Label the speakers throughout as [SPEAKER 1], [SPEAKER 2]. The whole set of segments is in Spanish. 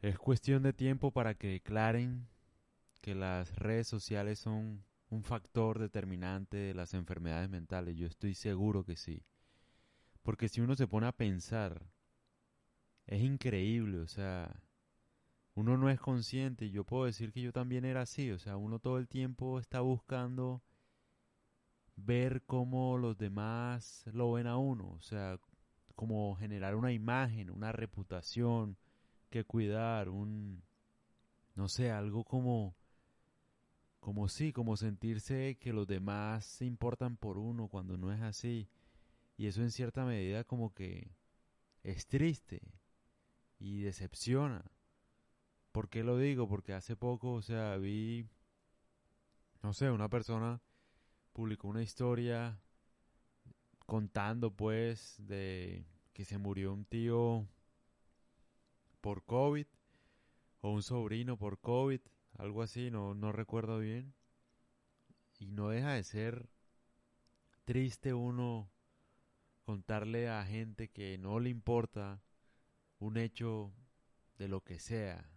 [SPEAKER 1] Es cuestión de tiempo para que declaren que las redes sociales son un factor determinante de las enfermedades mentales. Yo estoy seguro que sí. Porque si uno se pone a pensar, es increíble, o sea, uno no es consciente, yo puedo decir que yo también era así, o sea, uno todo el tiempo está buscando ver cómo los demás lo ven a uno, o sea, como generar una imagen, una reputación que cuidar, un, no sé, algo como, como sí, como sentirse que los demás se importan por uno cuando no es así. Y eso en cierta medida como que es triste y decepciona. ¿Por qué lo digo? Porque hace poco, o sea, vi, no sé, una persona publicó una historia contando pues de que se murió un tío por COVID o un sobrino por COVID, algo así, no, no recuerdo bien. Y no deja de ser triste uno contarle a gente que no le importa un hecho de lo que sea,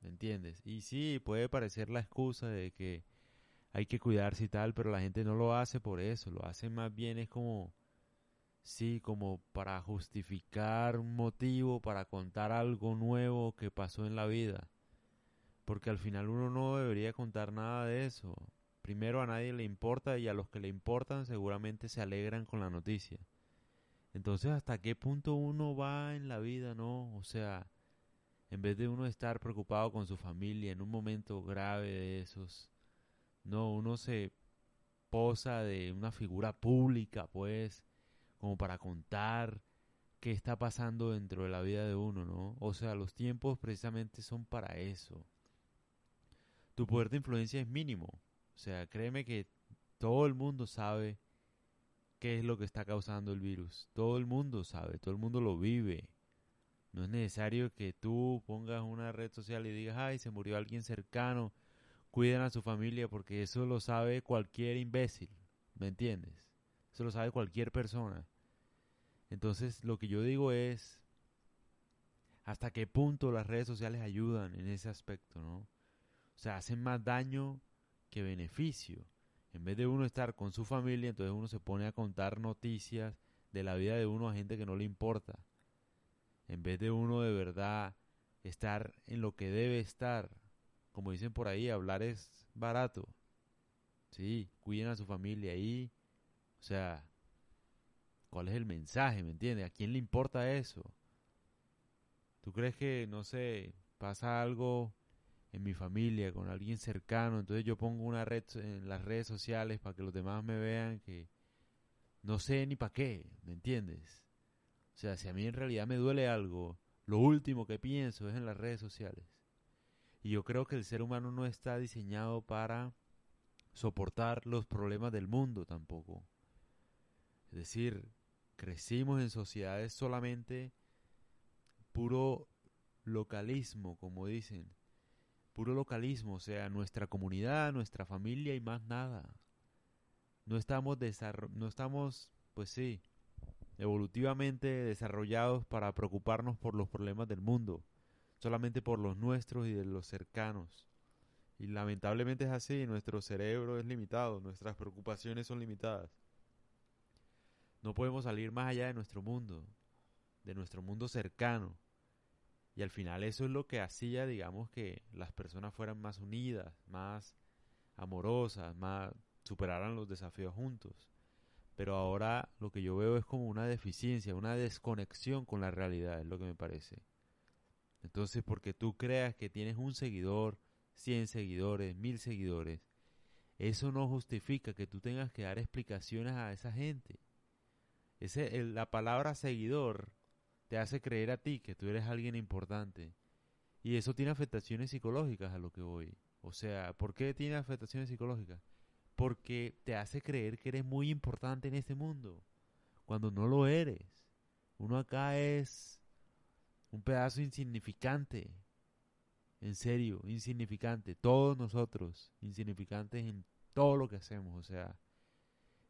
[SPEAKER 1] ¿me entiendes? Y sí, puede parecer la excusa de que hay que cuidarse y tal, pero la gente no lo hace por eso, lo hace más bien es como, sí, como para justificar un motivo, para contar algo nuevo que pasó en la vida. Porque al final uno no debería contar nada de eso. Primero a nadie le importa y a los que le importan seguramente se alegran con la noticia. Entonces, ¿hasta qué punto uno va en la vida, no? O sea, en vez de uno estar preocupado con su familia en un momento grave de esos, no, uno se posa de una figura pública, pues, como para contar qué está pasando dentro de la vida de uno, ¿no? O sea, los tiempos precisamente son para eso. Tu poder de influencia es mínimo. O sea, créeme que todo el mundo sabe qué es lo que está causando el virus. Todo el mundo sabe, todo el mundo lo vive. No es necesario que tú pongas una red social y digas, ay, se murió alguien cercano, cuiden a su familia, porque eso lo sabe cualquier imbécil, ¿me entiendes? Eso lo sabe cualquier persona. Entonces, lo que yo digo es, ¿hasta qué punto las redes sociales ayudan en ese aspecto, no? O sea, hacen más daño que beneficio. En vez de uno estar con su familia, entonces uno se pone a contar noticias de la vida de uno a gente que no le importa en vez de uno de verdad estar en lo que debe estar, como dicen por ahí, hablar es barato. Sí, cuiden a su familia ahí. O sea, ¿cuál es el mensaje? ¿Me entiendes? ¿A quién le importa eso? ¿Tú crees que, no sé, pasa algo en mi familia con alguien cercano? Entonces yo pongo una red en las redes sociales para que los demás me vean que no sé ni para qué, ¿me entiendes? O sea, si a mí en realidad me duele algo, lo último que pienso es en las redes sociales. Y yo creo que el ser humano no está diseñado para soportar los problemas del mundo tampoco. Es decir, crecimos en sociedades solamente puro localismo, como dicen. Puro localismo, o sea, nuestra comunidad, nuestra familia y más nada. No estamos, no estamos, pues sí, evolutivamente desarrollados para preocuparnos por los problemas del mundo, solamente por los nuestros y de los cercanos. Y lamentablemente es así, nuestro cerebro es limitado, nuestras preocupaciones son limitadas. No podemos salir más allá de nuestro mundo, de nuestro mundo cercano. Y al final eso es lo que hacía, digamos, que las personas fueran más unidas, más amorosas, más superaran los desafíos juntos pero ahora lo que yo veo es como una deficiencia, una desconexión con la realidad, es lo que me parece. Entonces, porque tú creas que tienes un seguidor, 100 seguidores, mil seguidores, eso no justifica que tú tengas que dar explicaciones a esa gente. Ese, la palabra seguidor te hace creer a ti que tú eres alguien importante. Y eso tiene afectaciones psicológicas a lo que voy. O sea, ¿por qué tiene afectaciones psicológicas? porque te hace creer que eres muy importante en este mundo, cuando no lo eres. Uno acá es un pedazo insignificante, en serio, insignificante, todos nosotros, insignificantes en todo lo que hacemos, o sea,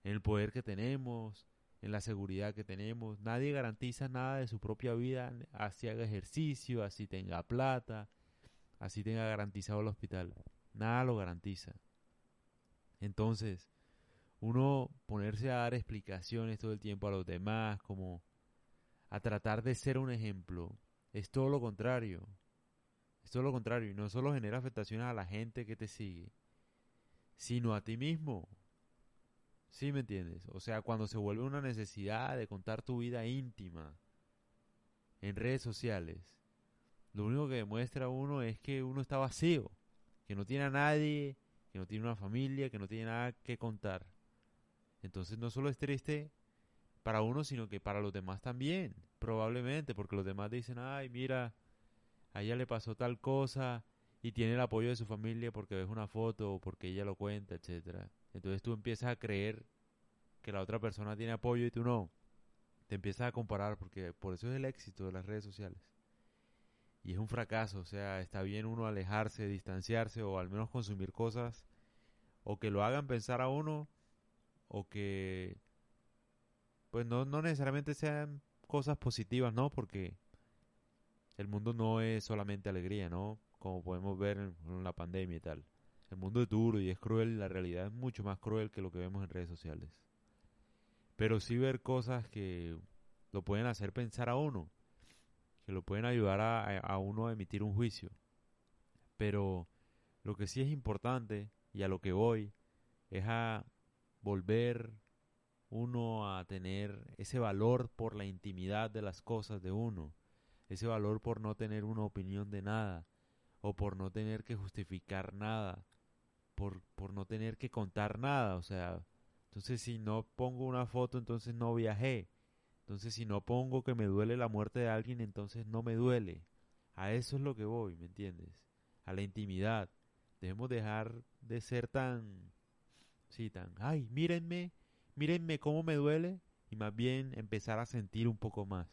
[SPEAKER 1] en el poder que tenemos, en la seguridad que tenemos. Nadie garantiza nada de su propia vida, así haga ejercicio, así tenga plata, así tenga garantizado el hospital. Nada lo garantiza. Entonces, uno ponerse a dar explicaciones todo el tiempo a los demás, como a tratar de ser un ejemplo, es todo lo contrario. Es todo lo contrario. Y no solo genera afectaciones a la gente que te sigue, sino a ti mismo. ¿Sí me entiendes? O sea, cuando se vuelve una necesidad de contar tu vida íntima en redes sociales, lo único que demuestra uno es que uno está vacío, que no tiene a nadie, que no tiene una familia, que no tiene nada que contar. Entonces no solo es triste para uno, sino que para los demás también, probablemente, porque los demás dicen, ay, mira, a ella le pasó tal cosa y tiene el apoyo de su familia porque ves una foto o porque ella lo cuenta, etcétera. Entonces tú empiezas a creer que la otra persona tiene apoyo y tú no. Te empiezas a comparar porque por eso es el éxito de las redes sociales. Y es un fracaso, o sea, está bien uno alejarse, distanciarse o al menos consumir cosas o que lo hagan pensar a uno o que pues no, no necesariamente sean cosas positivas, ¿no? Porque el mundo no es solamente alegría, ¿no? Como podemos ver en la pandemia y tal. El mundo es duro y es cruel, la realidad es mucho más cruel que lo que vemos en redes sociales. Pero sí ver cosas que lo pueden hacer pensar a uno, que lo pueden ayudar a, a uno a emitir un juicio. Pero lo que sí es importante, y a lo que voy, es a volver uno a tener ese valor por la intimidad de las cosas de uno, ese valor por no tener una opinión de nada, o por no tener que justificar nada, por, por no tener que contar nada, o sea, entonces si no pongo una foto, entonces no viajé, entonces si no pongo que me duele la muerte de alguien, entonces no me duele, a eso es lo que voy, ¿me entiendes? A la intimidad, debemos dejar de ser tan, sí, tan, ay, mírenme, mírenme cómo me duele, y más bien empezar a sentir un poco más.